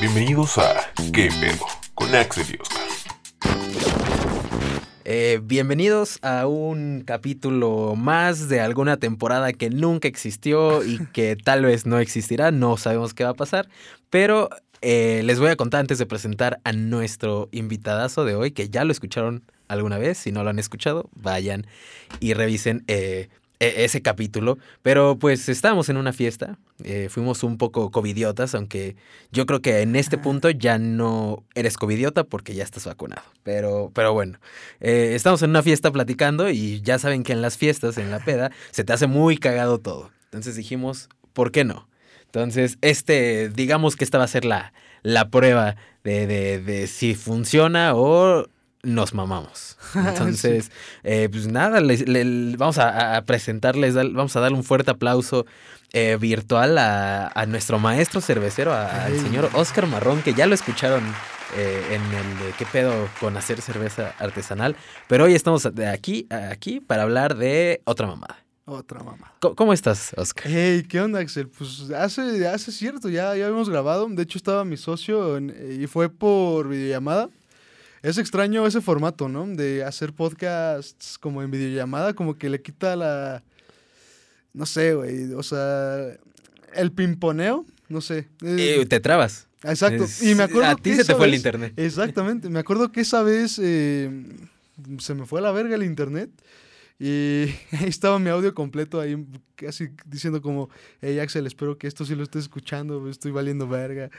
Bienvenidos a ¿Qué pedo? con Axel y Oscar. Eh, bienvenidos a un capítulo más de alguna temporada que nunca existió y que tal vez no existirá, no sabemos qué va a pasar, pero eh, les voy a contar antes de presentar a nuestro invitadazo de hoy, que ya lo escucharon alguna vez, si no lo han escuchado, vayan y revisen eh, ese capítulo, pero pues estábamos en una fiesta, eh, fuimos un poco covidiotas, aunque yo creo que en este punto ya no eres covidiota porque ya estás vacunado, pero, pero bueno, eh, estamos en una fiesta platicando y ya saben que en las fiestas, en la peda, se te hace muy cagado todo, entonces dijimos, ¿por qué no? Entonces, este, digamos que esta va a ser la, la prueba de, de, de si funciona o nos mamamos. Entonces, eh, pues nada, vamos a, presentarles, vamos a darle un fuerte aplauso eh, virtual a, nuestro maestro cervecero, al señor Oscar Marrón, que ya lo escucharon eh, en el de qué pedo con hacer cerveza artesanal. Pero hoy estamos de aquí, aquí para hablar de otra mamada. Otra mamá. ¿Cómo, estás, Oscar? Hey, ¿qué onda, Axel? Pues hace, hace cierto, ya, ya habíamos grabado. De hecho, estaba mi socio y fue por videollamada. Es extraño ese formato, ¿no? De hacer podcasts como en videollamada, como que le quita la... No sé, güey, o sea, el pimponeo, no sé. Y te trabas. Exacto. y me acuerdo a ti se te fue el internet. Exactamente. Me acuerdo que esa vez eh, se me fue a la verga el internet. Y ahí estaba mi audio completo ahí, casi diciendo como, hey Axel, espero que esto sí lo estés escuchando, estoy valiendo verga.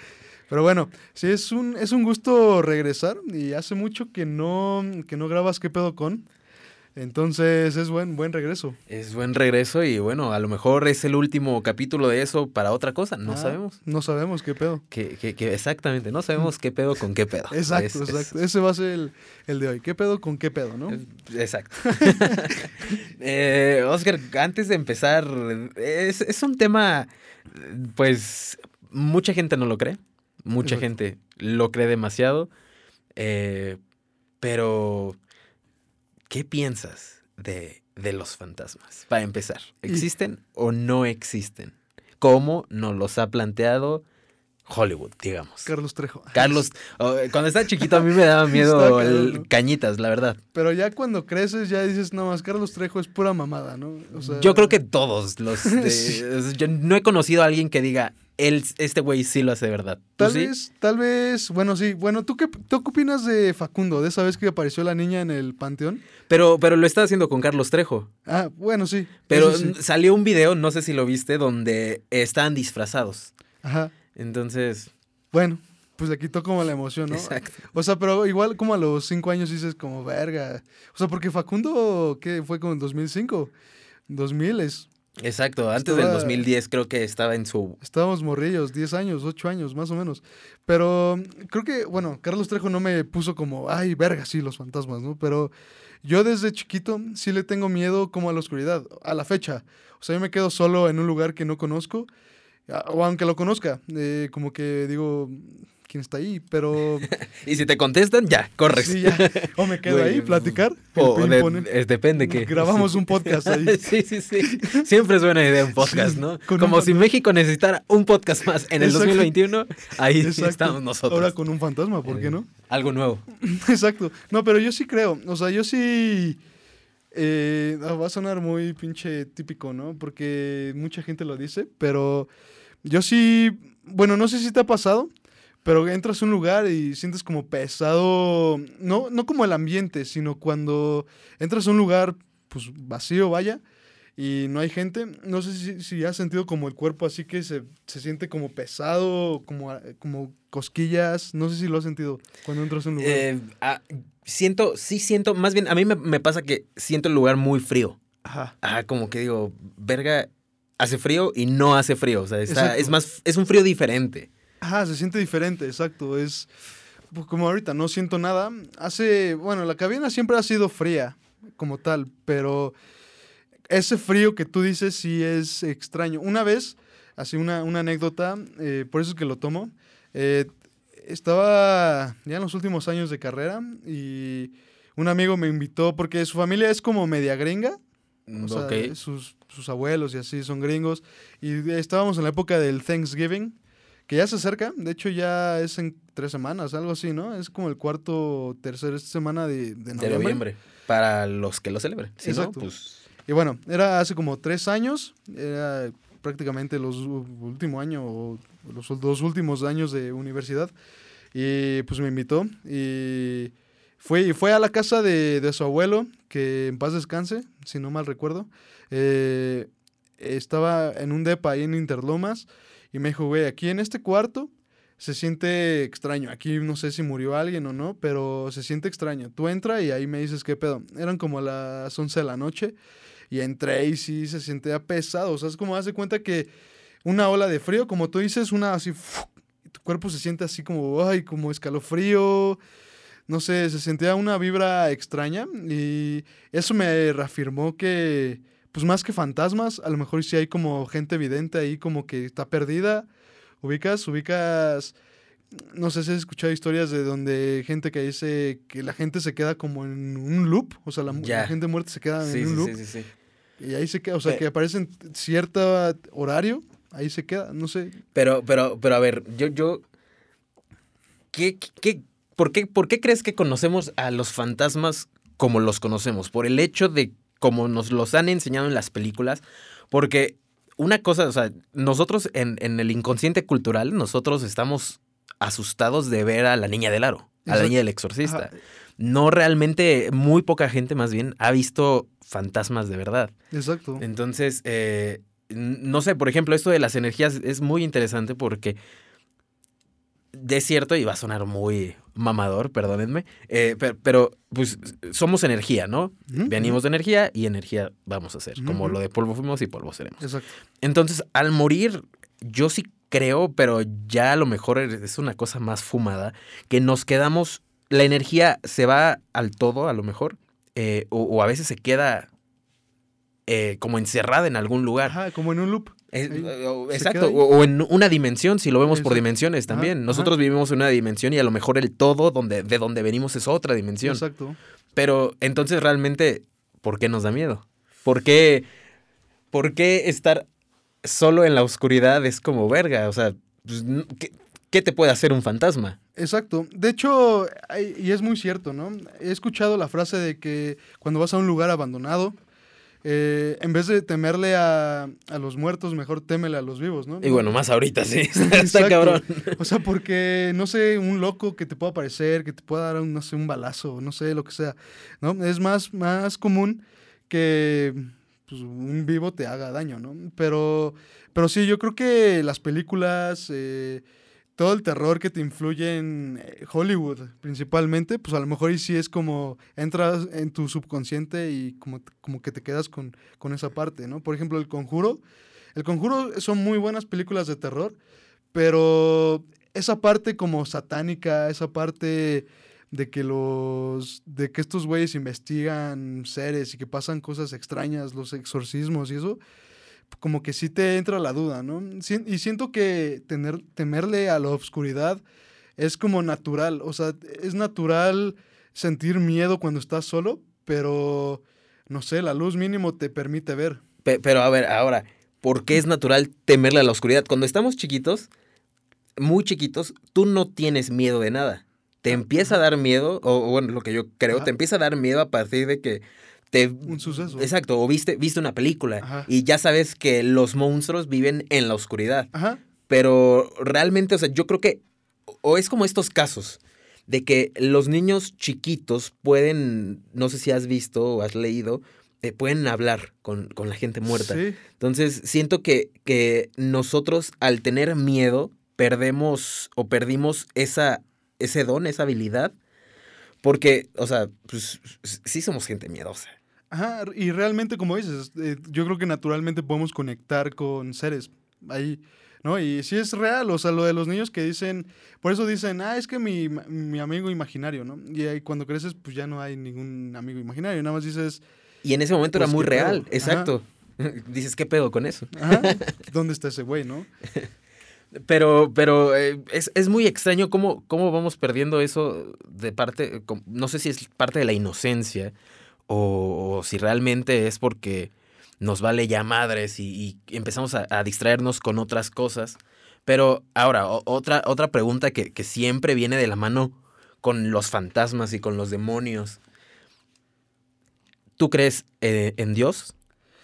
Pero bueno, sí, es un, es un gusto regresar y hace mucho que no, que no grabas qué pedo con. Entonces es buen, buen regreso. Es buen regreso y bueno, a lo mejor es el último capítulo de eso para otra cosa, no ah, sabemos. No sabemos qué pedo. Que, que, exactamente, no sabemos qué pedo con qué pedo. Exacto, exacto. Ese va a ser el, de hoy. ¿Qué pedo con qué pedo, no? Exacto. eh, Oscar, antes de empezar, es, es un tema, pues, mucha gente no lo cree. Mucha gente lo cree demasiado. Eh, pero, ¿qué piensas de, de, los fantasmas? Para empezar, ¿existen o no existen? ¿Cómo nos los ha planteado Hollywood, digamos? Carlos Trejo. Carlos, oh, cuando estaba chiquito a mí me daba miedo el cañitas, la verdad. Pero ya cuando creces ya dices, no más, Carlos Trejo es pura mamada, ¿no? Yo creo que todos los... Yo no he conocido a alguien que diga, él, este güey sí lo hace de verdad. Tal vez, tal vez, bueno, sí. Bueno, ¿tú qué, ¿tú qué opinas de Facundo, de esa vez que apareció la niña en el panteón? Pero, pero lo está haciendo con Carlos Trejo. Ah, bueno, sí. Pero salió un video, no sé si lo viste, donde estaban disfrazados. Ajá. Entonces. Bueno, pues le quitó como la emoción, ¿no? Exacto. O sea, pero igual como a los cinco años dices como, verga. O sea, porque Facundo, ¿qué fue como en 2005? 2000 es Exacto, antes del 2010 creo que estaba en su... Estábamos morrillos, 10 años, 8 años, más o menos. Pero creo que, bueno, Carlos Trejo no me puso como, ay, verga, sí, los fantasmas, ¿no? Pero yo desde chiquito sí le tengo miedo como a la oscuridad, a la fecha. O sea, yo me quedo solo en un lugar que no conozco, o aunque lo conozca, eh, como que digo, quién está ahí, pero... y si te contestan, ya, corres. Sí, ya. O me quedo ahí, platicar. O depende que... Grabamos un podcast ahí. sí, sí, sí. Siempre es buena idea un podcast, ¿no? Como si México necesitara un podcast más en el 2021, ahí estamos nosotros. Ahora con un fantasma, ¿por qué no? Algo nuevo. Exacto. No, pero yo sí creo, o sea, yo sí... Eh, va a sonar muy pinche típico, ¿no? Porque mucha gente lo dice, pero yo sí, bueno, no sé si te ha pasado, pero entras a un lugar y sientes como pesado, no, no como el ambiente, sino cuando entras a un lugar pues vacío, vaya, y no hay gente, no sé si, si has sentido como el cuerpo así que se, siente como pesado, como, como cosquillas, no sé si lo has sentido cuando entras a un lugar. Eh, ah, siento, sí siento, más bien a mí me, pasa que siento el lugar muy frío. Ajá. Ajá, como que digo, verga, hace frío y no hace frío, o sea, es más, es un frío diferente. Ajá, se siente diferente, exacto. Es pues, como ahorita, no siento nada. Hace, bueno, la cabina siempre ha sido fría como tal, pero ese frío que tú dices sí es extraño. Una vez, así una, una anécdota, eh, por eso es que lo tomo. Eh, estaba ya en los últimos años de carrera y un amigo me invitó porque su familia es como media gringa. O sea, sus, sus abuelos y así son gringos. Y estábamos en la época del Thanksgiving. Que ya se acerca. De hecho, ya es en tres semanas, algo así, ¿no? Es como el cuarto, tercera semana de, de noviembre. De noviembre. Para los que lo celebren. Si no, Exacto. pues. Y bueno, era hace como tres años, era prácticamente los último año o los dos últimos años de universidad. Y pues me invitó y fue, fue a la casa de, de su abuelo, que en paz descanse, si no mal recuerdo. Eh, estaba en un depa ahí en Interlomas y me dijo, güey, aquí en este cuarto se siente extraño. Aquí no sé si murió alguien o no, pero se siente extraño. Tú entra y ahí me dices qué pedo. Eran como las 11 de la noche y entré y sí se sentía pesado. O sea, es como hace cuenta que una ola de frío, como tú dices, una así, y tu cuerpo se siente así como, ay, como escalofrío. No sé, se sentía una vibra extraña y eso me reafirmó que, pues más que fantasmas, a lo mejor sí hay como gente evidente ahí como que está perdida. Ubicas, ubicas, no sé si has escuchado historias de donde gente que dice que la gente se queda como en un loop, o sea, la, gente muerta se queda Sí, en un loop sí, sí, sí. y ahí se queda, o sea, Pe- que aparece en cierto horario, ahí se queda, no sé. Pero, pero, pero a ver, yo, yo. ¿Qué, qué, por, qué, ¿Por qué crees que conocemos a los fantasmas como los conocemos? Por el hecho de como nos los han enseñado en las películas. Porque una cosa, o sea, nosotros en, en el inconsciente cultural, nosotros estamos asustados de ver a la niña del aro, a la niña del exorcista. Ajá, No realmente, muy poca gente más bien ha visto fantasmas de verdad. exacto. Entonces, eh, no sé, por ejemplo, esto de las energías es muy interesante porque es cierto y va a sonar muy mamador, perdónenme, eh, pero, pero, pues somos energía, ¿no? Venimos de energía y energía vamos a ser, como lo de polvo fuimos y polvo seremos. Exacto. Entonces, al morir, yo sí creo, pero ya a lo mejor es una cosa más fumada, que nos quedamos, la energía se va al todo, a lo mejor, eh, o, o a veces se queda eh, como encerrada en algún lugar. Ajá, como en un loop. Es- Ahí, o- se exacto, o, o en una dimensión, si lo vemos por dimensiones también. ajá. Nosotros vivimos en una dimensión y a lo mejor el todo donde, de donde venimos es otra dimensión. Exacto. Pero entonces realmente, ¿por qué nos da miedo? ¿Por qué, por qué estar solo en la oscuridad es como verga? O sea, pues, ¿qué, qué te puede hacer un fantasma? Exacto. De hecho, y es muy cierto, ¿no? He escuchado la frase de que cuando vas a un lugar abandonado, eh, en vez de temerle a, a los muertos, mejor témele a los vivos, ¿no? Y bueno, más ahorita sí, está, cabrón. O sea, porque, no sé, un loco que te pueda aparecer, que te pueda dar un, no sé, un balazo, no sé, lo que sea, ¿no? Es más, más común que pues, un vivo te haga daño, ¿no? Pero, pero sí, yo creo que las películas, eh, todo el terror que te influye en eh, Hollywood principalmente, pues a lo mejor y sí es como entras en tu subconsciente y como, como que te quedas con, con esa parte, ¿no? Por ejemplo, El Conjuro. El Conjuro son muy buenas películas de terror, pero esa parte como satánica, esa parte de que los de que estos güeyes investigan seres y que pasan cosas extrañas, los exorcismos y eso, como que sí te entra la duda, ¿no? Y siento que tener, temerle a la oscuridad es como natural, o sea, es natural sentir miedo cuando estás solo, pero no sé, la luz mínimo te permite ver. Pe- Pero a ver, ahora, ¿por qué es natural temerle a la oscuridad? Cuando estamos chiquitos, muy chiquitos, tú no tienes miedo de nada. Te empieza a dar miedo, o, o bueno, lo que yo creo, Ajá. te empieza a dar miedo a partir de que te... Un suceso. Exacto, o viste, viste una película Ajá. y ya sabes que los monstruos viven en la oscuridad. Ajá. Pero realmente, o sea, yo creo que, o es como estos casos, de que los niños chiquitos pueden, no sé si has visto o has leído, eh, pueden hablar con, con la gente muerta. Sí. Entonces, siento que, que nosotros al tener miedo perdemos o perdimos esa, ese don, esa habilidad, porque, o sea, pues sí somos gente miedosa. Ajá, y realmente, como dices, eh, yo creo que naturalmente podemos conectar con seres ahí, ¿no? Y sí es real, o sea, lo de los niños que dicen, por eso dicen, ah, es que mi, mi amigo imaginario, ¿no? Y ahí cuando creces, pues ya no hay ningún amigo imaginario, nada más dices, Y en ese momento Pues, era muy ¿qué pedo? real, Ajá. exacto. Dices, ¿qué pedo con eso? ajá, ¿dónde está ese güey, no? Pero, pero eh, es, es muy extraño cómo, cómo vamos perdiendo eso de parte, no sé si es parte de la inocencia o, o si realmente es porque nos vale ya madres y, y empezamos a, a distraernos con otras cosas. Pero ahora, o- otra, otra pregunta que, que siempre viene de la mano con los fantasmas y con los demonios. ¿Tú crees eh, en Dios?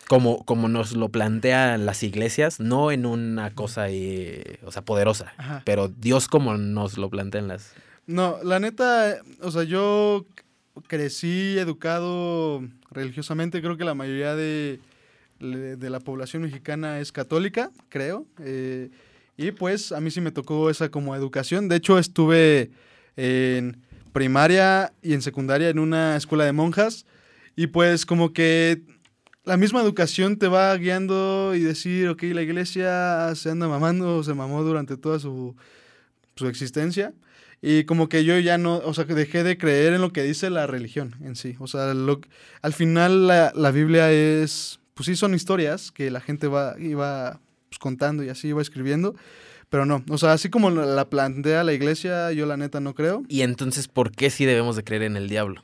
Como, como nos lo plantean las iglesias, no en una cosa eh, o sea, poderosa, Ajá. pero Dios como nos lo plantean las... No, la neta, o sea, yo crecí educado religiosamente, creo que la mayoría de, de la población mexicana es católica, creo. eh, y pues a mí sí me tocó esa como educación. De hecho, estuve en primaria y en secundaria en una escuela de monjas. Y pues como que la misma educación te va guiando y decir, ok, la iglesia se anda mamando, se mamó durante toda su, su existencia. Y como que yo ya no, o sea, dejé de creer en lo que dice la religión en sí. O sea, lo- al final la, la Biblia es, pues sí son historias que la gente va, iba pues, contando y así iba escribiendo. Pero no, o sea, así como la la plantea la iglesia, yo la neta no creo. Y entonces, ¿por qué sí debemos de creer en el diablo?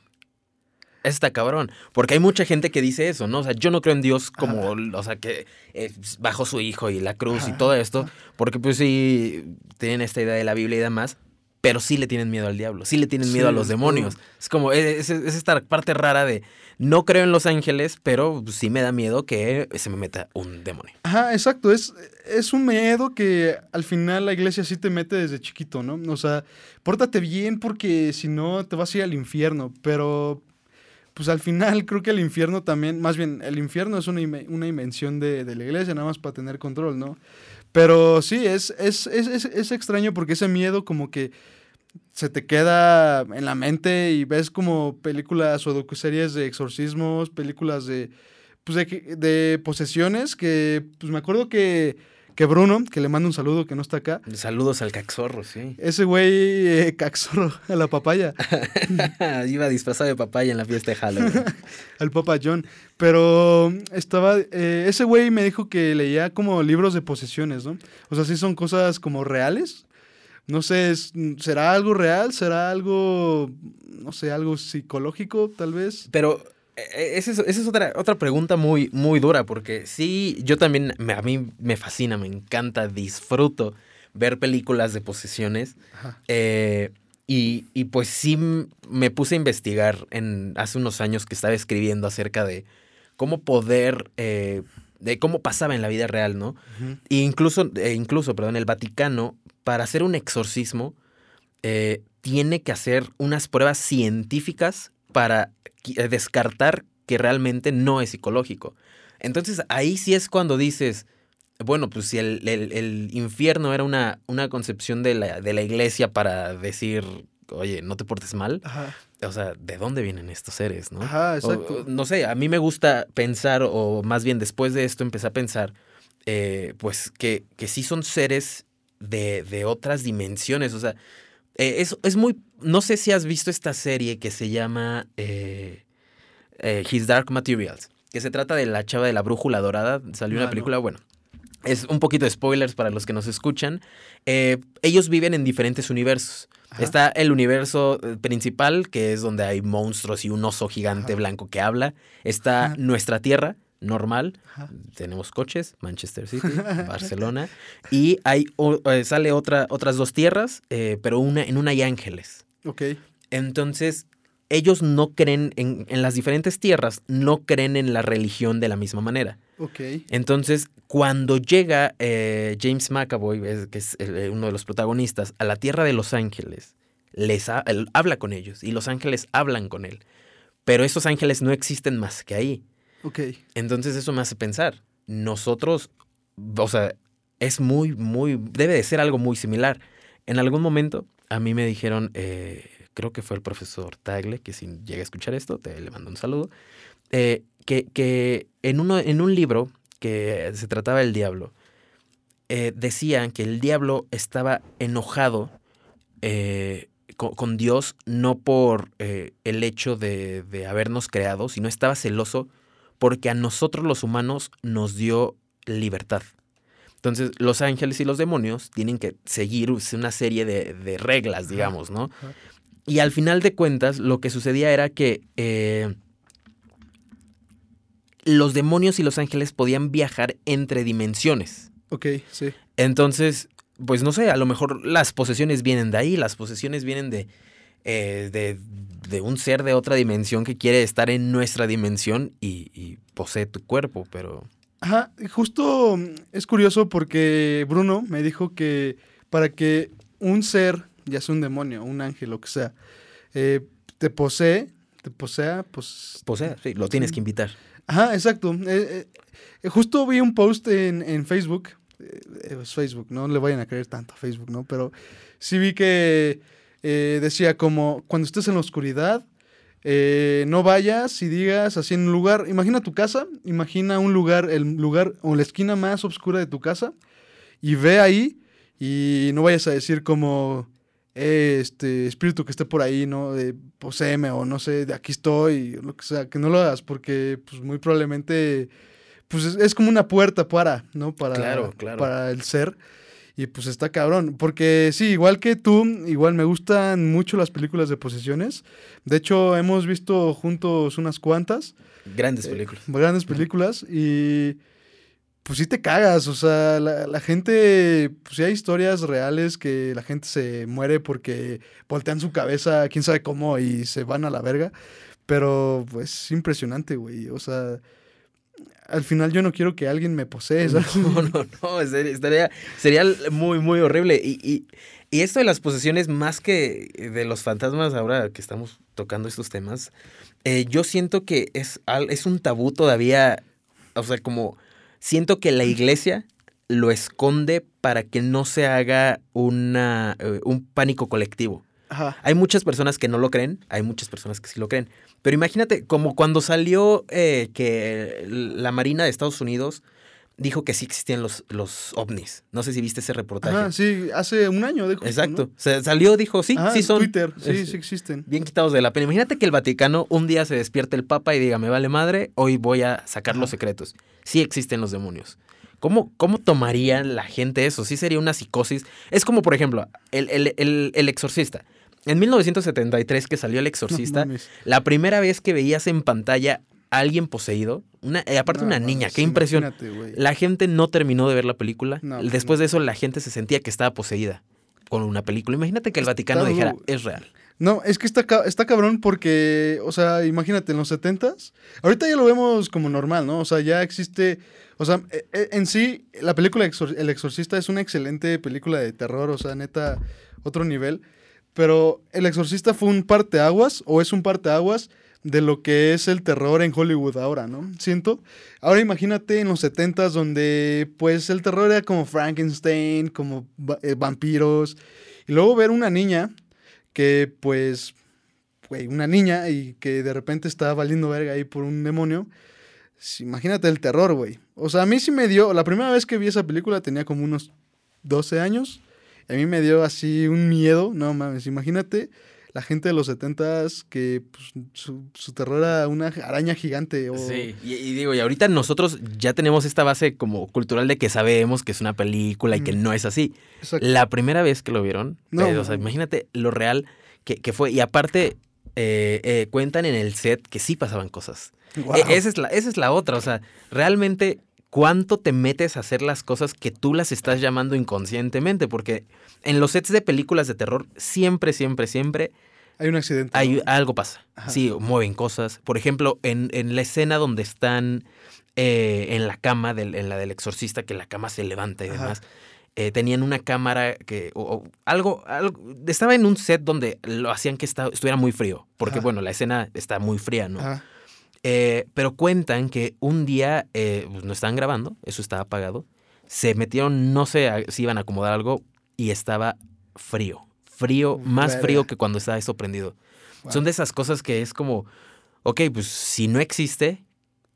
Está cabrón. Porque hay mucha gente que dice eso, ¿no? O sea, yo no creo en Dios como, o sea, que eh, bajó su hijo y la cruz y todo esto. Porque pues sí, tienen esta idea de la Biblia y demás. Pero sí le tienen miedo al diablo, sí le tienen miedo Sí, a los demonios. Es como, es, es- es esta parte rara de, no creo en los ángeles, pero sí me da miedo que se me meta un demonio. Ajá, exacto. Es, es un miedo que al final la iglesia sí te mete desde chiquito, ¿no? O sea, pórtate bien porque si no te vas a ir al infierno. Pero, pues al final creo que el infierno también, más bien, el infierno es una, una invención de, de la iglesia, nada más para tener control, ¿no? Pero sí, es, es, es, es, extraño porque ese miedo como que se te queda en la mente y ves como películas o docuseries de exorcismos, películas de pues de, de posesiones que pues me acuerdo que, que Bruno, que le mando un saludo que no está acá, Saludos al caxorro, sí. ese güey eh, caxorro a la papaya, Iba disfrazado de papaya en la fiesta de Halloween. al Papa John, pero estaba, eh, ese güey me dijo que leía como libros de posesiones, ¿no? O sea, sí son cosas como reales. No sé, ¿será algo real? ¿Será algo, no sé, algo psicológico tal vez? Pero esa es, esa es otra, otra pregunta muy, muy dura, porque sí, yo también, me- a mí me fascina, me encanta, disfruto ver películas de posesiones. Eh, y, y pues sí me puse a investigar en, hace unos años que estaba escribiendo acerca de cómo poder, eh, de cómo pasaba en la vida real, ¿no? Ujú. E incluso, eh, incluso, perdón, el Vaticano, para hacer un exorcismo, eh, tiene que hacer unas pruebas científicas para eh, descartar que realmente no es psicológico. Entonces ahí sí es cuando dices, bueno, pues si el, el- el infierno era una, una concepción de la, de la iglesia para decir, oye, no te portes mal, Ajá, o sea, ¿de dónde vienen estos seres, no? ajá, O- exacto. o, no sé, a mí me gusta pensar, o más bien después de esto empecé a pensar, eh, pues que, que sí son seres de, de otras dimensiones. O sea, eh, es, es muy. No sé si has visto esta serie que se llama eh, eh, His Dark Materials, que se trata de la chava de la brújula dorada. Salió Ah, una no. película, bueno. Es un poquito de spoilers para los que nos escuchan. Eh, ellos viven en diferentes universos. Ajá. Está el universo principal, que es donde hay monstruos y un oso gigante Ajá. blanco que habla. Está Ajá. nuestra Tierra, normal. Ajá. Tenemos coches, Manchester City, Barcelona. Y hay, o- eh, sale otra, otras dos tierras, eh, pero una, en una hay ángeles. Ok, Entonces, ellos no creen, en, en las diferentes tierras, no creen en la religión de la misma manera. ok. Entonces, cuando llega eh, James McAvoy, es- que es el- uno de los protagonistas, a la tierra de los ángeles, les ha- él habla con ellos y los ángeles hablan con él. Pero esos ángeles no existen más que ahí. Ok. Entonces eso me hace pensar, nosotros, o sea, es muy, muy, debe de ser algo muy similar. En algún momento a mí me dijeron, eh, creo que fue el profesor Tagle, que si llega a escuchar esto, te le mando un saludo, eh, que, que en, uno, en un libro que se trataba del diablo, eh, decían que el diablo estaba enojado con, Dios no por el hecho de, de habernos creado, sino estaba celoso porque a nosotros los humanos nos dio libertad. Entonces, los ángeles y los demonios tienen que seguir una serie de, de reglas, digamos, ¿no? Y al final de cuentas, lo que sucedía era que eh, los demonios y los ángeles podían viajar entre dimensiones. Ok, sí. Entonces, pues no sé, a lo mejor las posesiones vienen de ahí, las posesiones vienen de, eh, de, de un ser de otra dimensión que quiere estar en nuestra dimensión y, y posee tu cuerpo, pero... Ajá, justo mm, es curioso porque Bruno me dijo que para que un ser, ya sea un demonio, un ángel, lo que sea, eh, te posee, te posea, pues... Posee, sí, lo tienes que invitar. Ajá, exacto. Eh, eh, justo vi un post en, en Facebook, es Facebook, no le vayan a creer tanto a Facebook, ¿no? Pero sí vi que eh, decía como, cuando estés en la oscuridad, eh, no vayas y digas así en un lugar, imagina tu casa, imagina un lugar, el lugar o la esquina más oscura de tu casa y ve ahí y no vayas a decir como, "Eh, este espíritu que esté por ahí, ¿no? De poseeme o no sé, de aquí estoy, o lo que sea, que no lo hagas porque pues muy probablemente pues es, es como una puerta para, ¿no? Para, Claro, claro. para el ser. Y pues está cabrón. Porque sí, igual que tú, igual me gustan mucho las películas de posesiones. De hecho, hemos visto juntos unas cuantas. Grandes eh, películas. grandes películas. Y pues sí te cagas. O sea, la, la gente. Pues sí hay historias reales que la gente se muere porque voltean su cabeza, quién sabe cómo, y se van a la verga. Pero pues es impresionante, güey. O sea. Al final yo no quiero que alguien me posee, ¿sabes? No, no, no, sería, estaría- sería muy, muy horrible. Y, y- y esto de las posesiones, más que de los fantasmas, ahora que estamos tocando estos temas, eh, yo siento que es, es un tabú todavía, o sea, como siento que la iglesia lo esconde para que no se haga una, eh, un pánico colectivo. Ajá. Hay muchas personas que no lo creen, hay muchas personas que sí lo creen. Pero imagínate, como cuando salió eh, que la Marina de Estados Unidos dijo que sí existían los, los ovnis. No sé si viste ese reportaje. Ajá, sí, hace un año justo, Exacto. ¿no? Se salió, dijo, sí, Ajá, sí en son. Twitter, sí, Es- sí existen. Bien quitados de la pena. Imagínate que el Vaticano un día se despierte el Papa y diga, me vale madre, hoy voy a sacar los secretos. Sí existen los demonios. ¿Cómo, ¿Cómo tomaría la gente eso? Sí sería una psicosis. Es como, por ejemplo, el, el- el- el exorcista. En 1973 que salió el exorcista, la primera vez que veías en pantalla a alguien poseído, una, eh, aparte No, una niña, qué sí, impresión. La gente no terminó de ver la película. No, Después de eso la gente se sentía que estaba poseída con una película. Imagínate que el Vaticano Está dijera, es real. No, es que está, está cabrón porque, o sea, imagínate, en los 70s, ahorita ya lo vemos como normal, ¿no? O sea, ya existe, o sea, e- e- en sí, la película El Exorcista es una excelente película de terror, o sea, neta, otro nivel, pero El Exorcista fue un parteaguas, o es un parteaguas de lo que es el terror en Hollywood ahora, ¿no? Siento. Ahora imagínate en los 70s donde, pues, el terror era como Frankenstein, como eh, vampiros, y luego ver una niña que pues, güey, una niña y que de repente está valiendo verga ahí por un demonio. Imagínate el terror, güey. O sea, a mí sí me dio, la primera vez que vi esa película tenía como unos 12 años. A mí me dio así un miedo, no mames, imagínate la gente de los 70s que pues, su, su terror era una araña gigante. O... Sí, y, y digo, y ahorita nosotros ya tenemos esta base como cultural de que sabemos que es una película y que Mm. no es así. Exacto. La primera vez que lo vieron, No, eh, o sea, imagínate lo real que, que fue. Y aparte, eh, eh, cuentan en el set que sí pasaban cosas. E- esa, es la, esa es la otra, o sea, realmente, ¿cuánto te metes a hacer las cosas que tú las estás llamando inconscientemente? Porque en los sets de películas de terror, siempre, siempre, siempre Hay un accidente. hay, ¿no? algo pasa. Ajá. Sí, mueven cosas. Por ejemplo, en, en la escena donde están eh, en la cama, del, en la del exorcista, que la cama se levanta y Ajá. demás. eh, tenían una cámara que. o- o algo, algo. Estaba en un set donde lo hacían que estuviera muy frío. Porque, Ajá. bueno, la escena está muy fría, ¿no? Eh, pero cuentan que un día eh, pues, no estaban grabando, eso estaba apagado. Se metieron, no sé a- si iban a acomodar algo y estaba frío. Frío, más Verga. frío que cuando estaba eso prendido. Wow. Son de esas cosas que es como, ok, pues si no existe,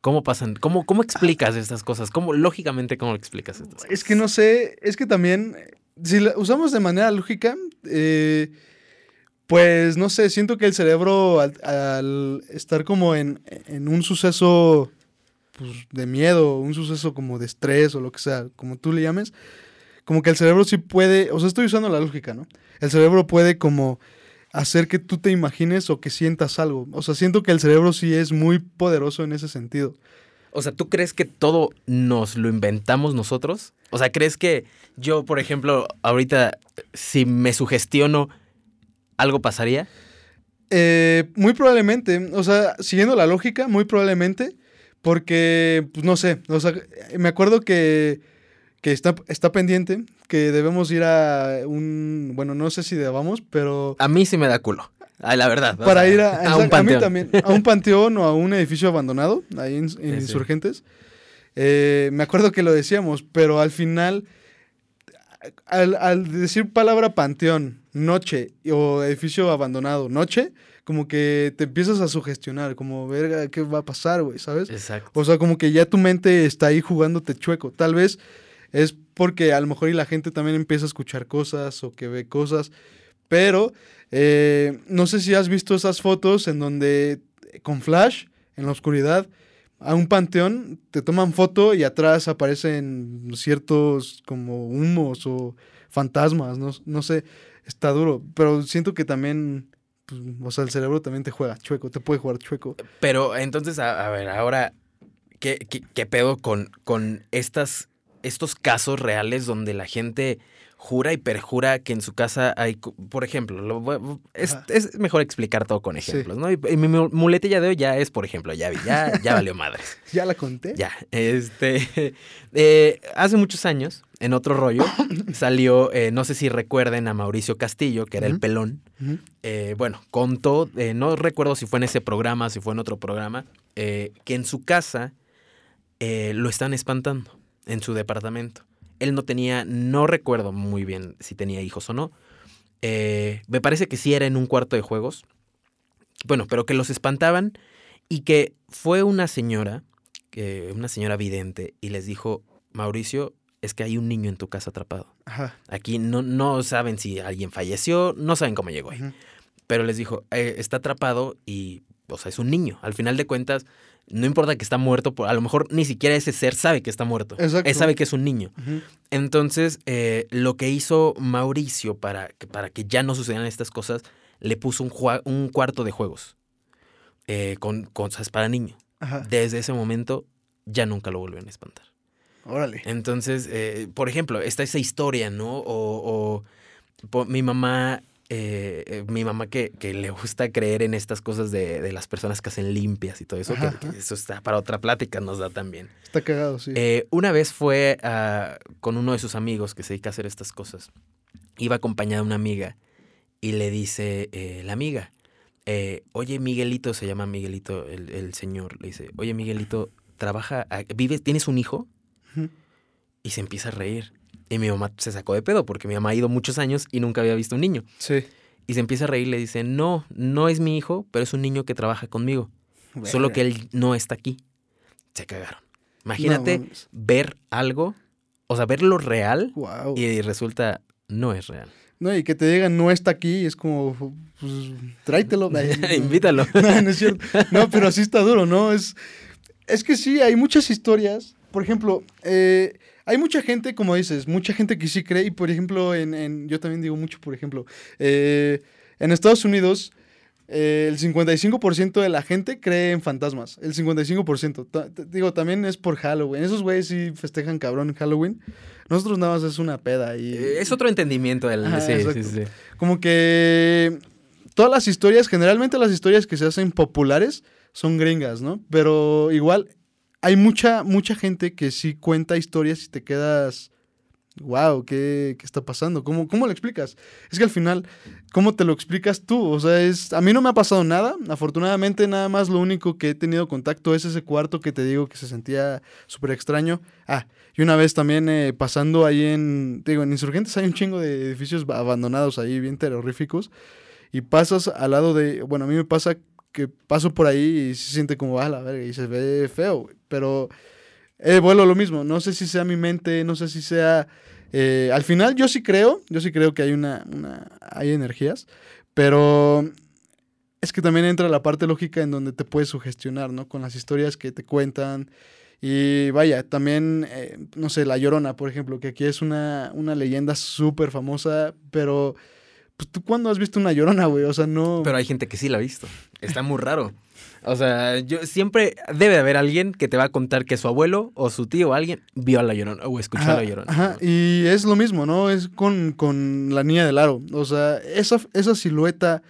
¿cómo pasan? ¿Cómo, cómo explicas estas cosas? ¿Cómo, lógicamente, cómo explicas estas cosas? Es que no sé, es que también, eh, si la usamos de manera lógica, eh, pues no sé, siento que el cerebro al, estar como en, en un suceso pues, de miedo, un suceso como de estrés o lo que sea, como tú le llames, como que el cerebro sí puede, o sea, estoy usando la lógica, ¿no? El cerebro puede como hacer que tú te imagines o que sientas algo. O sea, siento que el cerebro sí es muy poderoso en ese sentido. O sea, ¿tú crees que todo nos lo inventamos nosotros? O sea, ¿crees que yo, por ejemplo, ahorita, si me sugestiono, algo pasaría? Eh, muy probablemente, o sea, siguiendo la lógica, muy probablemente, porque, pues no sé, o sea, me acuerdo que, que está, está pendiente, que debemos ir a un, bueno, no sé si debamos, pero... A mí sí me da culo. Ay, la verdad. Para sea, ir a, a un a mí panteón. también, a un panteón o a un edificio abandonado, ahí en, en Sí, sí. Insurgentes. Eh, me acuerdo que lo decíamos, pero al final, al, al decir palabra panteón, noche, o edificio abandonado, noche, como que te empiezas a sugestionar, como, verga, ¿qué va a pasar, güey? ¿Sabes? Exacto. O sea, como que ya tu mente está ahí jugándote chueco. Tal vez es porque a lo mejor y la gente también empieza a escuchar cosas o que ve cosas. Pero eh, no sé si has visto esas fotos en donde con flash, en la oscuridad, a un panteón te toman foto y atrás aparecen ciertos como humos o fantasmas, no, no sé, está duro. Pero siento que también, pues, o sea, el cerebro también te juega chueco, te puede jugar chueco. Pero entonces, a, a ver, ahora, ¿qué, qué, qué pedo con, con estas, estos casos reales donde la gente jura y perjura que en su casa hay, por ejemplo, lo es, es mejor explicar todo con Sí. ejemplos, ¿no? Y, y mi mu- muletilla de hoy ya es, por ejemplo, ya vi, ya, ya valió madres. ¿Ya la conté? Ya, este, eh, hace muchos años, en otro rollo, salió, eh, no sé si recuerden a Mauricio Castillo, que era el pelón, eh, bueno, contó, eh, no recuerdo si fue en ese programa, si fue en otro programa, eh, que en su casa lo están espantando, en su departamento. Él no tenía, no recuerdo muy bien si tenía hijos o no. Eh, me parece que sí era en un cuarto de juegos. Bueno, pero que los espantaban y que fue una señora, una señora vidente, y les dijo, Mauricio, es que hay un niño en tu casa atrapado. Ajá. Aquí no, no saben si alguien falleció, no saben cómo llegó ahí. Pero les dijo, "Eh, está atrapado y, o sea, es un niño. Al final de cuentas, no importa que está muerto, por- a lo mejor ni siquiera ese ser sabe que está muerto. Exacto. Él sabe que es un niño. Entonces, eh, lo que hizo Mauricio para que, para que ya no sucedan estas cosas, le puso un, cuarto de juegos eh, con cosas para niño. Ajá. Desde ese momento, ya nunca lo vuelven a espantar. Órale. Entonces, eh, por ejemplo, está esa historia, ¿no? O, o po- mi mamá, eh, eh, mi mamá que, que le gusta creer en estas cosas de, de las personas que hacen limpias y todo eso, que- Ajá, que, ajá. eso está para otra plática, nos da también. Está cagado, sí. Eh, una vez fue ah, con uno de sus amigos que se dedica a hacer estas cosas. Iba acompañada de una amiga y le dice la amiga, oye Miguelito, se llama Miguelito el, el señor, le dice, oye Miguelito, trabaja, a- vives, tienes un hijo y se empieza a reír. Y mi mamá se sacó de pedo porque mi mamá ha ido muchos años y nunca había visto un niño. Sí. Y se empieza a reír y le dice, no, no es mi hijo, pero es un niño que trabaja conmigo. Solo que él no está aquí. Se cagaron. Imagínate ver algo, o sea, ver lo real Wow. y resulta no es real. No, y que te digan no está aquí, es como, pues, tráetelo. Invítalo. No, no es cierto. No, pero sí está duro, ¿no? Es, es que sí, hay muchas historias. Por ejemplo, eh, hay mucha gente, como dices, mucha gente que sí cree. Y por ejemplo, en, en- yo también digo mucho, por ejemplo, eh, en Estados Unidos, eh, el 55% de la gente cree en fantasmas. El 55%. Ta- te- digo, también es por Halloween. Esos güeyes sí festejan cabrón Halloween. Nosotros nada más es una peda. Y, Eh, es otro entendimiento del... Ajá, sí, sí, sí. como que todas las historias, generalmente las historias que se hacen populares son gringas, ¿no? Pero igual hay mucha, mucha gente que sí cuenta historias y te quedas, wow, ¿qué, qué está pasando? ¿Cómo, ¿Cómo lo explicas? Es que al final, ¿cómo te lo explicas tú? O sea, es, a mí no me ha pasado nada. Afortunadamente, nada más lo único que he tenido contacto es ese cuarto que te digo que se sentía súper extraño. Ah, y una vez también eh, pasando ahí en, digo, en Insurgentes hay un chingo de edificios ba- abandonados ahí, bien terroríficos. Y pasas al lado de, bueno, a mí me pasa que paso por ahí y se siente como, ah, la verga, y se ve feo. Pero eh, vuelo lo mismo, no sé si sea mi mente, no sé si sea... eh, al final yo sí creo, yo sí creo que hay una, una, hay energías, pero es que también entra la parte lógica en donde te puedes sugestionar, ¿no? Con las historias que te cuentan. Y vaya, también, eh, no sé, La Llorona, por ejemplo, que aquí es una, una leyenda súper famosa, pero pues tú cuándo has visto una llorona, güey, o sea, no... Pero hay gente que sí la ha visto. Está muy raro. O sea, yo siempre debe de haber alguien que te va a contar que su abuelo o su tío o alguien vio a la llorona o escuchó a la llorona. Ajá, y es lo mismo, ¿no? Es con, con la niña del aro. O sea, esa, esa silueta,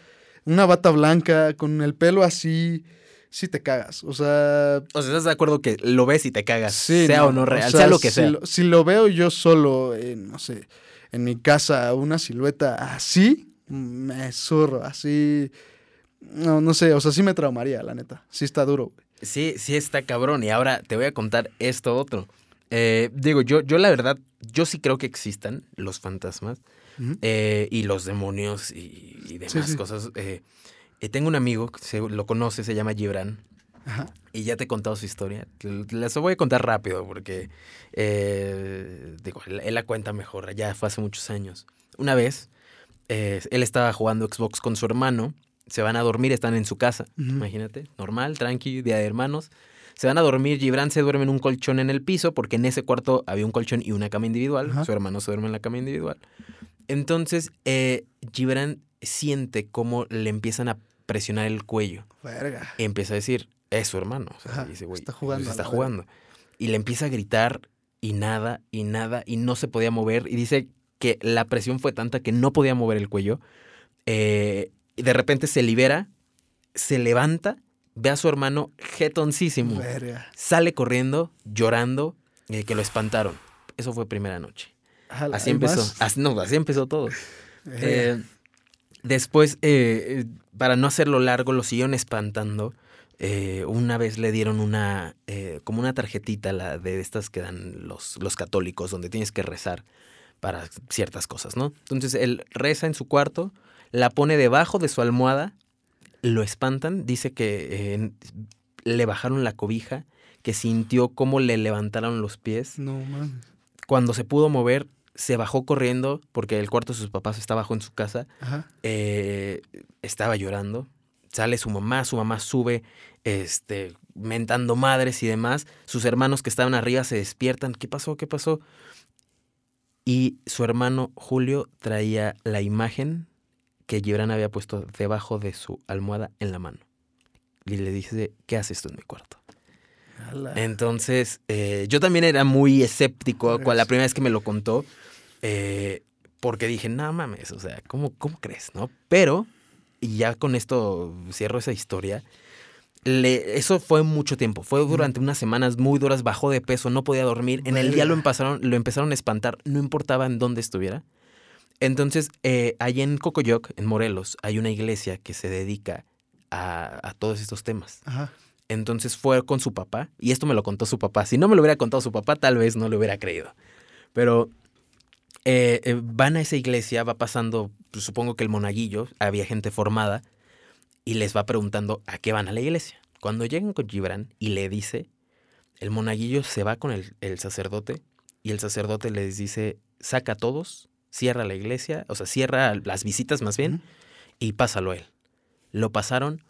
una bata blanca, con el pelo así, sí te cagas. O sea. O sea, ¿estás de acuerdo que lo ves y te cagas? Sí, sea no, o no real, sea, sea lo que si sea. Lo, si lo veo yo solo, en, no sé, en mi casa, una silueta así, me zurro, así. No, no sé, o sea, sí me traumaría, la neta. Sí está duro, güey. Sí, sí está cabrón. Y ahora te voy a contar esto otro. Eh, digo, yo, yo la verdad, yo sí creo que existan los fantasmas eh, y los demonios y, y demás Sí, sí. cosas. Eh, tengo un amigo, que se- lo conoce, se llama Gibran. Ajá. Y ya te he contado su historia. Les voy a contar rápido porque, digo, él, él la cuenta mejor. Ya fue hace muchos años. Una vez, él estaba jugando Xbox con su hermano. Se van a dormir, están en su casa. Imagínate, normal, tranqui, día de hermanos. Se van a dormir, Gibran se duerme en un colchón en el piso porque en ese cuarto había un colchón y una cama individual. Su hermano se duerme en la cama individual. Entonces, eh, Gibran siente cómo le empiezan a presionar el cuello Verga. empieza a decir, es su hermano. O sea, Ajá, dice, güey, está jugando está jugando. Y le empieza a gritar y nada, y nada, y no se podía mover. Y dice que la presión fue tanta que no podía mover el cuello. Eh, y de repente se libera, se levanta, ve a su hermano jetoncísimo. Verga. Sale corriendo, llorando, eh, que lo espantaron. Eso fue primera noche. Así ¿hay empezó. Así, no, así empezó todo. Eh, después, eh, eh, para no hacerlo largo, lo siguieron espantando. Una vez le dieron una, eh, como una tarjetita la de estas que dan los, los católicos, donde tienes que rezar para ciertas cosas, ¿no? Entonces él reza en su cuarto, la pone debajo de su almohada, lo espantan, dice que eh, le bajaron la cobija, que sintió cómo le levantaron los pies no mames. cuando se pudo mover, se bajó corriendo porque el cuarto de sus papás está abajo en su casa. Ajá. eh, estaba llorando. Sale su mamá, su mamá sube, este, mentando madres y demás. Sus hermanos que estaban arriba se despiertan. ¿Qué pasó? ¿Qué pasó? Y su hermano Julio traía la imagen que Gibran había puesto debajo de su almohada en la mano. Y le dice, ¿qué haces tú en mi cuarto? Ala. Entonces, eh, yo también era muy escéptico con la primera vez que me lo contó, eh, porque dije, no mames, o sea, ¿cómo, ¿cómo crees? no? Pero, y ya con esto cierro esa historia, le- eso fue mucho tiempo, fue durante unas semanas muy duras, bajó de peso, no podía dormir, en el día lo empezaron, lo empezaron a espantar, no importaba en dónde estuviera. Entonces, eh, allí en Cocoyoc, en Morelos, hay una iglesia que se dedica a- a todos estos temas. Ajá. Entonces fue con su papá, y esto me lo contó su papá. Si no me lo hubiera contado su papá, tal vez no lo hubiera creído. Pero eh, eh, van a esa iglesia, va pasando, pues, supongo que el monaguillo, había gente formada, y les va preguntando a qué van a la iglesia. Cuando llegan con Gibran y le dice, el monaguillo se va con el, el sacerdote, y el sacerdote les dice, saca a todos, cierra la iglesia, o sea, cierra las visitas más bien, y pásalo a él. Lo pasaron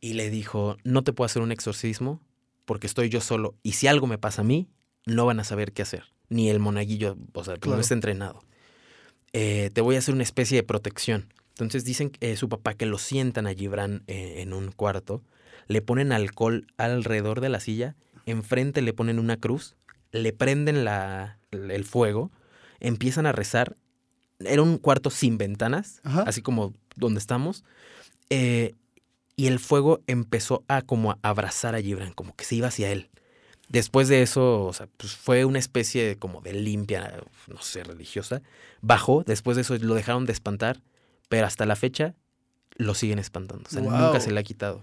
y le dijo, no te puedo hacer un exorcismo porque estoy yo solo y si algo me pasa a mí, no van a saber qué hacer. Ni el monaguillo, o sea, que no Claro. está entrenado. Eh, te voy a hacer una especie de protección. Entonces dicen eh, su papá que lo sientan a Gibran eh, en un cuarto, le ponen alcohol alrededor de la silla, enfrente le ponen una cruz, le prenden la, el fuego, empiezan a rezar. Era un cuarto sin ventanas, Ajá. así como donde estamos. Eh, y el fuego empezó a como a abrazar a Gibran, como que se iba hacia él. Después de eso, o sea, pues fue una especie de, como de limpia, no sé, religiosa. Bajó, después de eso lo dejaron de espantar, pero hasta la fecha lo siguen espantando. O sea, Wow. nunca se le ha quitado.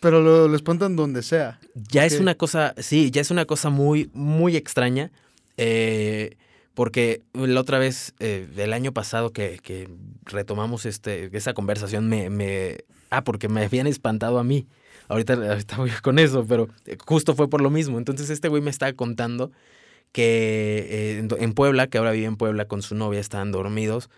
Pero lo, lo espantan donde sea. Ya es una cosa, sí, ya es una cosa muy, muy extraña. eh, porque la otra vez, eh, el año pasado que, que retomamos este, esa conversación, me, me. Ah, porque me habían espantado a mí. Ahorita, ahorita voy con eso, pero justo fue por lo mismo. Entonces, este güey me estaba contando que eh, en- en Puebla, que ahora vive en Puebla con su novia, estaban dormidos.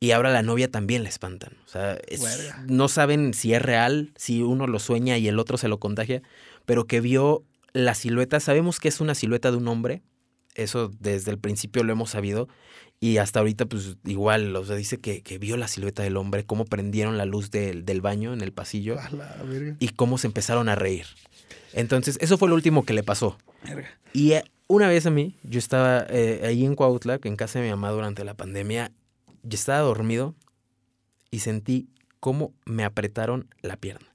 Y ahora la novia también la espantan. O sea, es- no saben si es real, si uno lo sueña y el otro se lo contagia, pero que vio la silueta. Sabemos que es una silueta de un hombre. Eso desde el principio lo hemos sabido. Y hasta ahorita, pues igual, o sea, dice que, que vio la silueta del hombre, cómo prendieron la luz del, del baño en el pasillo A la verga. y cómo se empezaron a reír. Entonces, eso fue lo último que le pasó. Verga. Y eh, una vez a mí, yo estaba eh, ahí en Cuautla, en casa de mi mamá durante la pandemia, yo estaba dormido y sentí cómo me apretaron la pierna.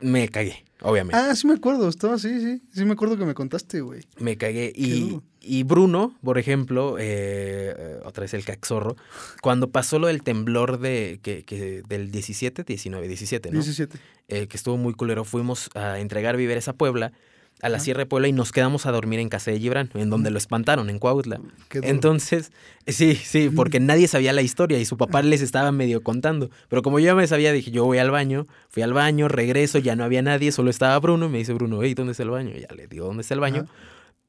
Me cagué, obviamente. Ah, sí me acuerdo. Estaba así, sí. Sí me acuerdo que me contaste, güey. Me cagué. Y, y Bruno, por ejemplo, eh, eh, otra vez el caxorro, cuando pasó lo del temblor de, que, que del 17, 19, 17, ¿no? 17. Eh, que estuvo muy culero, fuimos a entregar víveres a Puebla, a la. Sierra de Puebla, y nos quedamos a dormir en casa de Gibran, en donde lo espantaron, en Cuautla. Entonces, sí, sí, porque nadie sabía la historia y su papá les estaba medio contando. Pero como yo ya me sabía, dije, yo voy al baño, fui al baño, regreso, ya no había nadie, solo estaba Bruno. Me dice Bruno, hey, ¿dónde está el baño? Y ya le digo, ¿dónde está el baño? Ajá.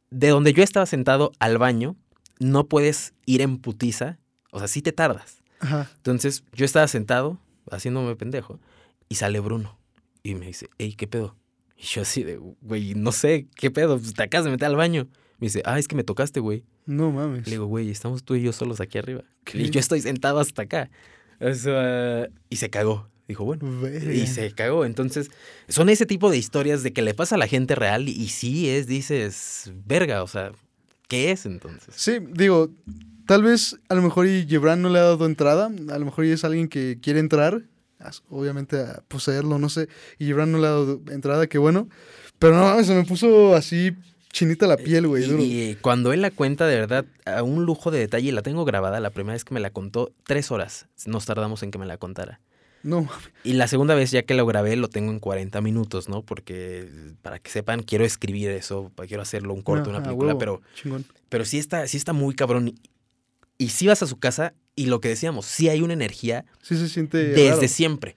De donde yo estaba sentado al baño, no puedes ir en putiza, o sea, sí te tardas. Ajá. Entonces, yo estaba sentado, haciéndome pendejo, y sale Bruno. Y me dice, hey, ¿qué pedo? Y yo así de, güey, no sé, ¿qué pedo? Pues te acabas de meter al baño. Me dice, ah, es que me tocaste, güey. No mames. Le digo, güey, estamos tú y yo solos aquí arriba. ¿Qué? Y yo estoy sentado hasta acá. O sea, y se cagó. Dijo, bueno. Verga. Y se cagó. Entonces, son ese tipo de historias de que le pasa a la gente real y sí es, dices, verga, o sea, ¿qué es entonces? Sí, digo, tal vez a lo mejor y Gibran no le ha dado entrada, a lo mejor y es alguien que quiere entrar, obviamente a poseerlo, no sé, y Gibran no le ha dado entrada, qué bueno, pero no, se me puso así chinita la piel, güey. Y, y cuando él la cuenta, de verdad, a un lujo de detalle, la tengo grabada, la primera vez que me la contó, tres horas nos tardamos en que me la contara. No. Y la segunda vez ya que lo grabé lo tengo en 40 minutos, ¿no? Porque para que sepan, quiero escribir eso, quiero hacerlo un corto, una Ajá, película, huevo, pero, Chingón. pero sí, está, sí está muy cabrón. Y, y sí vas a su casa y lo que decíamos, sí hay una energía Sí se siente desde raro. siempre.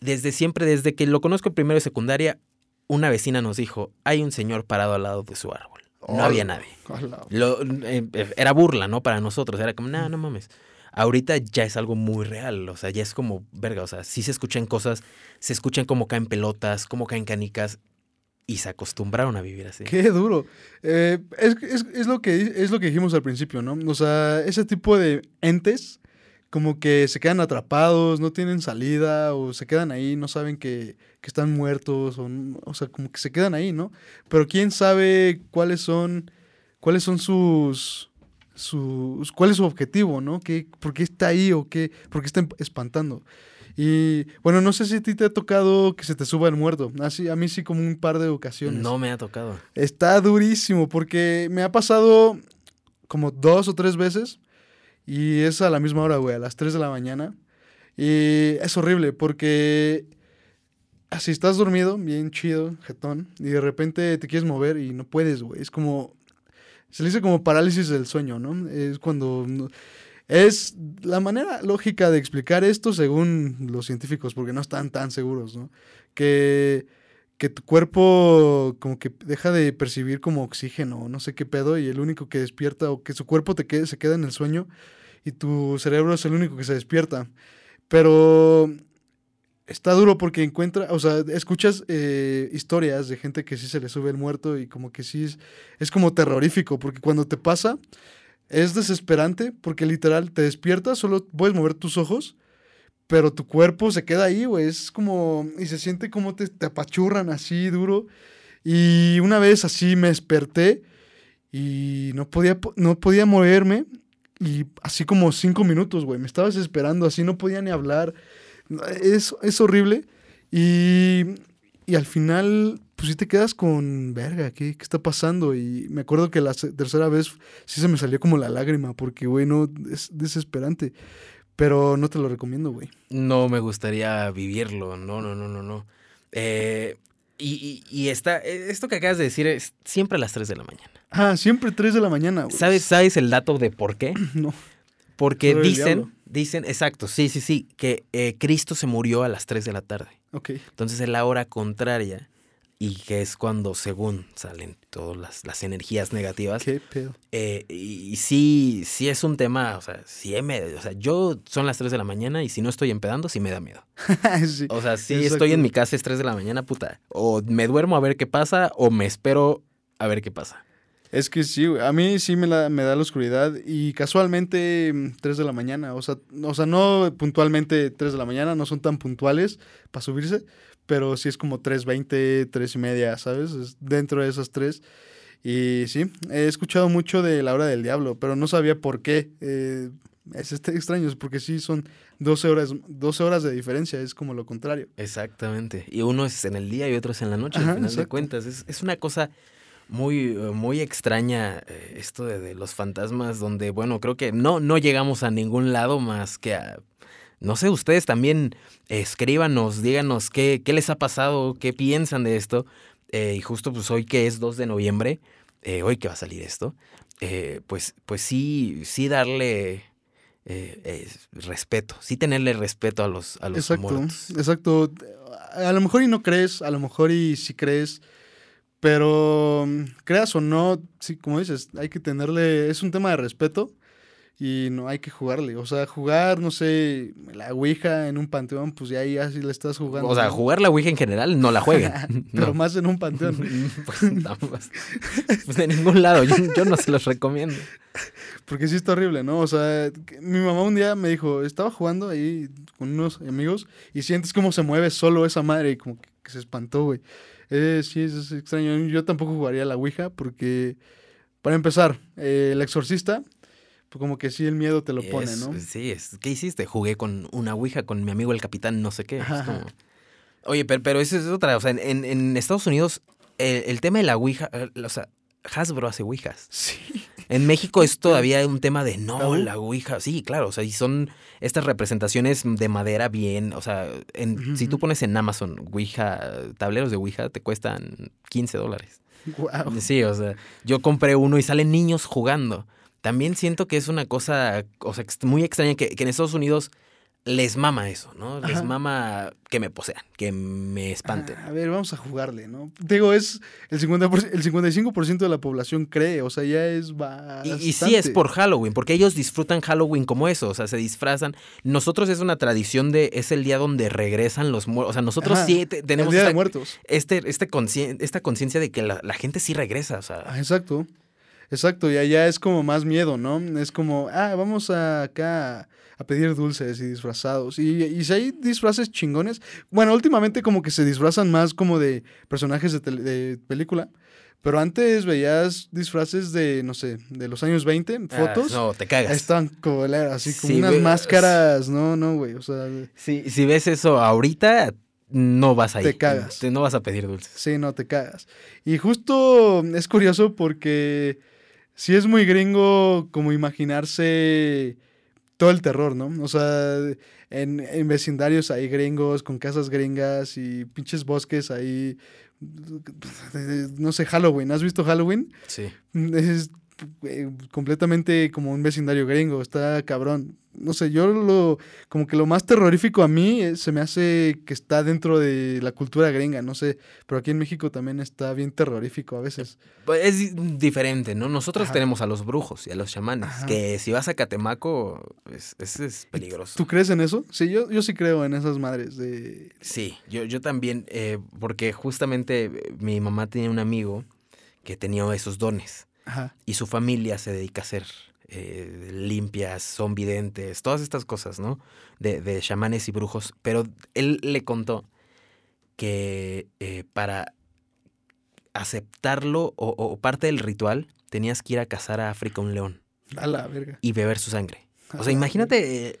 Desde siempre, desde que lo conozco primero y secundaria, una vecina nos dijo, hay un señor parado al lado de su árbol. No había nadie. Lo- eh, era burla, ¿no? Para nosotros. Era como, no, no mames. Ahorita ya es algo muy real. O sea, ya es como, verga. O sea, sí se escuchan cosas, se escuchan cómo caen pelotas, cómo caen canicas. Y se acostumbraron a vivir así. Qué duro. Eh, es, es- es lo que, es lo que dijimos al principio, ¿no? O sea, ese tipo de entes como que se quedan atrapados, no tienen salida o se quedan ahí, no saben que, que están muertos o, o sea, como que se quedan ahí, ¿no? Pero quién sabe cuáles son, cuáles son sus, sus, cuál es su objetivo, ¿no? ¿Qué, ¿Por qué está ahí o qué, por qué está espantando? Y bueno, no sé si a ti te ha tocado que se te suba el muerto. Así, a mí sí como un par de ocasiones. No me ha tocado. Está durísimo porque me ha pasado como dos o tres veces y es a la misma hora, güey, a las 3 de la mañana. Y es horrible porque así estás dormido, bien chido, jetón, y de repente te quieres mover y no puedes, güey. Es como, se le dice como parálisis del sueño, ¿no? Es cuando... no- es la manera lógica de explicar esto según los científicos, porque no están tan seguros, ¿no? Que que tu cuerpo como que deja de percibir como oxígeno, no sé qué pedo, y el único que despierta, o que su cuerpo te quede, se queda en el sueño, y tu cerebro es el único que se despierta. Pero está duro porque encuentra, o sea, escuchas eh, historias de gente que sí se le sube el muerto y como que sí es, es como terrorífico, porque cuando te pasa es desesperante, porque literal te despiertas, solo puedes mover tus ojos pero tu cuerpo se queda ahí, güey. Es como. Y se siente como te, te apachurran así duro. Y una vez así me desperté y no podía, po- no podía moverme. Y así como cinco minutos, güey. Me estaba desesperando, así no podía ni hablar. Es, es horrible. Y, y al final, pues sí te quedas con, verga, ¿qué, qué está pasando? Y me acuerdo que la tercera vez sí se me salió como la lágrima, porque, güey, no, es desesperante. Pero no te lo recomiendo, güey. No me gustaría vivirlo. No, no, no, no, no. Eh, y, y, y está, esto que acabas de decir es siempre a las 3 de la mañana. Ah, siempre 3 de la mañana, güey. ¿Sabes, ¿Sabes el dato de por qué? No. Porque dicen, dicen, exacto, sí, sí, sí, que eh, Cristo se murió a las 3 de la tarde. Ok. Entonces es la hora contraria y que es cuando, según salen todas las, las energías negativas. Qué pedo. eh, y, y sí, sí es un tema, o sea, sí me, o sea, yo son las 3 de la mañana y si no estoy empedando, sí me da miedo. sí. O sea, sí estoy en mi casa, es 3 de la mañana, puta. O me duermo a ver qué pasa o me espero a ver qué pasa. Es que sí. A mí sí me, la, me da la oscuridad y casualmente mm, 3 de la mañana. O sea, o sea, no puntualmente 3 de la mañana, no son tan puntuales para subirse, pero sí es como 3.20, 3 y media, ¿sabes? Es dentro de esas 3. Y sí, he escuchado mucho de La Hora del Diablo, pero no sabía por qué. Eh, es este extraño, es porque sí son 12 horas, 12 horas de diferencia, es como lo contrario. Exactamente. Y uno es en el día y otro es en la noche, Ajá, al final de exacto. cuentas. Es, es una cosa muy, muy extraña eh, esto de, de los fantasmas, donde, bueno, creo que no, no llegamos a ningún lado más que a. No sé, ustedes también escríbanos, díganos qué, qué les ha pasado, qué piensan de esto. Eh, y justo pues hoy que es 2 de noviembre, eh, hoy que va a salir esto, eh, pues, pues sí, sí darle respeto, sí tenerle respeto a los, a los Exacto, muertos. exacto. A lo mejor y no crees, a lo mejor y sí crees, pero mm, creas o no, sí, como dices, hay que tenerle, es un tema de respeto y no hay que jugarle. O sea, jugar, no sé, la Ouija en un panteón, pues ya ahí así le estás jugando. O sea, ¿no? jugar la Ouija en general no la jueguen. Pero No. más en un panteón. pues, no, pues, pues de ningún lado, yo, yo no se los recomiendo. Porque sí está horrible, ¿no? O sea, mi mamá un día me dijo, estaba jugando ahí con unos amigos y sientes cómo se mueve solo esa madre y como que, que se espantó, güey. Eh, sí, es, es extraño. Yo tampoco jugaría la Ouija porque, para empezar, eh, el exorcista, como que sí el miedo te lo pone, ¿no? Sí, es, ¿qué hiciste? Jugué con una Ouija con mi amigo el capitán, no sé qué. Es Ajá. como- Oye, pero, pero esa es otra. O sea, en, en- Estados Unidos, el, el tema de la Ouija, eh, o sea, Hasbro hace Ouijas. Sí. En México es todavía un tema de no, ¿Tabú? la Ouija. Sí, claro, o sea, y son estas representaciones de madera bien. O sea, en- si tú pones en Amazon Ouija, tableros de Ouija, te cuestan 15 dólares. Guau. Sí, o sea, yo compré uno y salen niños jugando. También siento que es una cosa, o sea, ex- muy extraña que, que en Estados Unidos les mama eso, ¿no? Les Ajá. mama que me posean, que me espanten. Ah, a ver, vamos a jugarle, ¿no? Digo, es el, 50%, el 55% de la población cree, o sea, ya es bastante. y sí es por Halloween, porque ellos disfrutan Halloween como eso, o sea, se disfrazan. Nosotros es una tradición de, es el día donde regresan los muertos. O sea, nosotros Ajá, sí te- el tenemos Día de Muertos. este, este esta conciencia de que la, la gente sí regresa, o sea. Ah, exacto. Exacto, y allá es como más miedo, ¿no? Es como, ah, vamos a acá a pedir dulces y disfrazados. Y, y si hay disfraces chingones, bueno, últimamente como que se disfrazan más como de personajes de, tele- de película, pero antes veías disfraces de, no sé, de los años 20, ah, fotos. no, te cagas. Estaban coleras, así como Sí, unas güey. máscaras, no, no, güey, o sea, Si, si ves eso ahorita, no vas a ir. Te cagas. Te- no vas a pedir dulces. Sí, no te cagas. Y justo es curioso porque sí es muy gringo como imaginarse todo el terror, ¿no? O sea, en, en vecindarios hay gringos con casas gringas y pinches bosques ahí. No sé, Halloween. ¿Has visto Halloween? Sí. Es eh, completamente como un vecindario gringo, está cabrón. No sé, yo lo, como que lo más terrorífico a mí eh, se me hace que está dentro de la cultura gringa, no sé, pero aquí en México también está bien terrorífico a veces. Pues es di- diferente, ¿no? Nosotros Ajá. tenemos a los brujos y a los chamanes, Ajá. que si vas a Catemaco, es, es, es peligroso. ¿Tú crees en eso? Sí, yo, yo sí creo en esas madres de... Sí, yo, yo también, eh, porque justamente mi mamá tenía un amigo que tenía esos dones Ajá. y su familia se dedica a hacer eh, limpias, son videntes, todas estas cosas, ¿no? De, de chamanes y brujos. Pero él le contó que eh, para aceptarlo o, o parte del ritual tenías que ir a cazar a África un león A la verga. y beber su sangre. O sea, imagínate eh,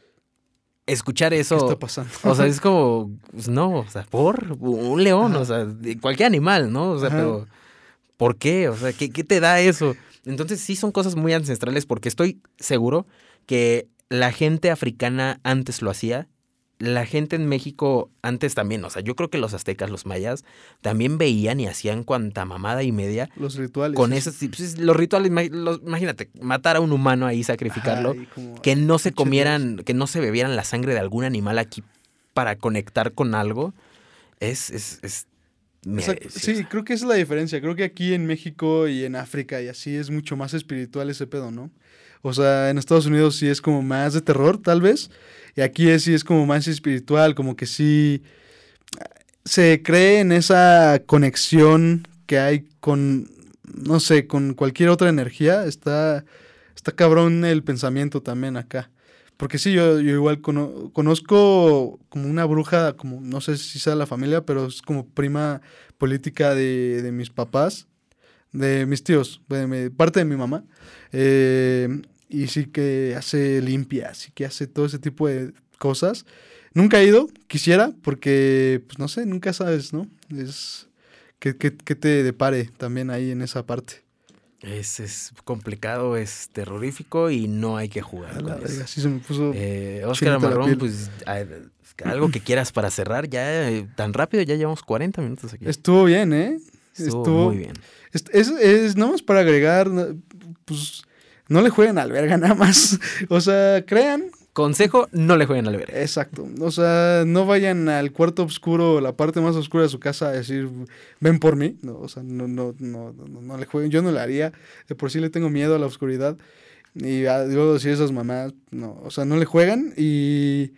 escuchar eso. ¿Qué está pasando? O sea, es como, pues no, o sea, por un león, o sea, cualquier animal, ¿no? O sea, Ajá. pero ¿por qué? O sea, ¿qué, qué te da eso? Entonces sí son cosas muy ancestrales porque estoy seguro que la gente africana antes lo hacía. La gente en México antes también, o sea, yo creo que los aztecas, los mayas, también veían y hacían cuanta mamada y media Los rituales. con eso. esos, pues, los rituales, los- imagínate, matar a un humano ahí, sacrificarlo, Ajá, y como- que no se comieran, que no se bebieran la sangre de algún animal aquí para conectar con algo, es, es, es sí, creo que esa es la diferencia. Creo que aquí en México y en África y así es mucho más espiritual ese pedo, ¿no? O sea, en Estados Unidos sí es como más de terror, tal vez. Y aquí es, sí es como más espiritual, como que sí se cree en esa conexión que hay con no sé, con cualquier otra energía, está, está cabrón el pensamiento también acá. Porque sí, yo, yo igual cono- conozco como una bruja, como no sé si sea la familia, pero es como prima política de, de mis papás, de mis tíos, de parte de mi mamá. Eh, y sí que hace limpias, y que hace todo ese tipo de cosas. Nunca he ido, quisiera, porque, pues no sé, nunca sabes, ¿no? Es que, que, que te depare también ahí en esa parte. Es, es complicado, es terrorífico y no hay que jugar. Con eso. verga, sí se me puso... Eh, Oscar piel. pues algo que quieras para cerrar, ya eh, tan rápido, ya llevamos 40 minutos aquí. Estuvo bien, ¿eh? Estuvo, estuvo- muy bien. Es, es, es nada más para agregar, pues no le jueguen al verga nada más. O sea, crean, Consejo, no le jueguen al verga. exacto. O sea, no vayan al cuarto oscuro, la parte más oscura de su casa a decir, ven por mí. No, o sea, no, no, no, no, no le jueguen. Yo no le haría. De por sí le tengo miedo a la oscuridad. Y luego decir esas mamás, no, o sea, no le juegan y...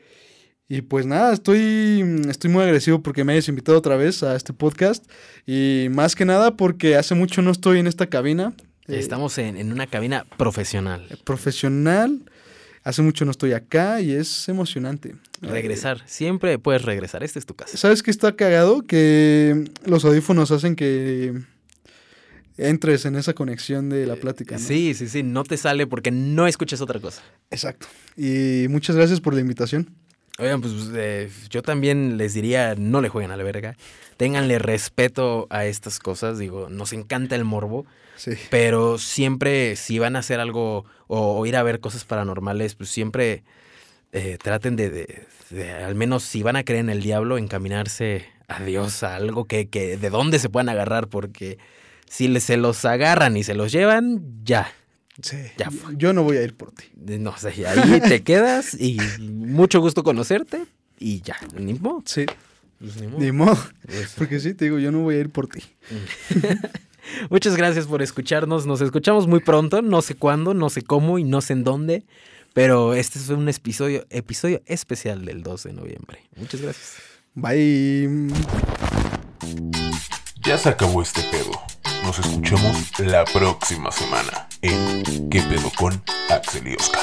Y pues nada, estoy, estoy muy agresivo porque me hayas invitado otra vez a este podcast. Y más que nada porque hace mucho no estoy en esta cabina. Estamos en, en una cabina profesional. profesional. Hace mucho no estoy acá y es emocionante. Regresar, siempre puedes regresar. Esta es tu casa. ¿Sabes qué está cagado? Que los audífonos hacen que entres en esa conexión de la plática. ¿no? Sí, sí, sí, no te sale porque no escuchas otra cosa. Exacto. Y muchas gracias por la invitación. Oigan, pues eh, yo también les diría, no le jueguen a la verga. Ténganle respeto a estas cosas. Digo, nos encanta el morbo. Sí. Pero siempre, si van a hacer algo o, o ir a ver cosas paranormales, pues siempre eh, traten de, de- de, al menos si van a creer en el diablo, encaminarse a Dios, a algo que, que de dónde se puedan agarrar, porque si le- se los agarran y se los llevan, ya. Sí. Ya Yo- fue. Yo no voy a ir por ti. De- No sé, ahí te quedas y mucho gusto conocerte y ya. Ni modo. Sí. pues, ni modo. Ni modo. Pues, Porque sí, te digo, yo no voy a ir por ti. Muchas gracias por escucharnos. Nos escuchamos muy pronto. No sé cuándo, no sé cómo y no sé en dónde. Pero este es un episodio, episodio especial del 2 de noviembre. Muchas gracias. Bye. Ya se acabó este pedo. Nos escuchamos la próxima semana en ¿Qué pedo con Axel y Oscar?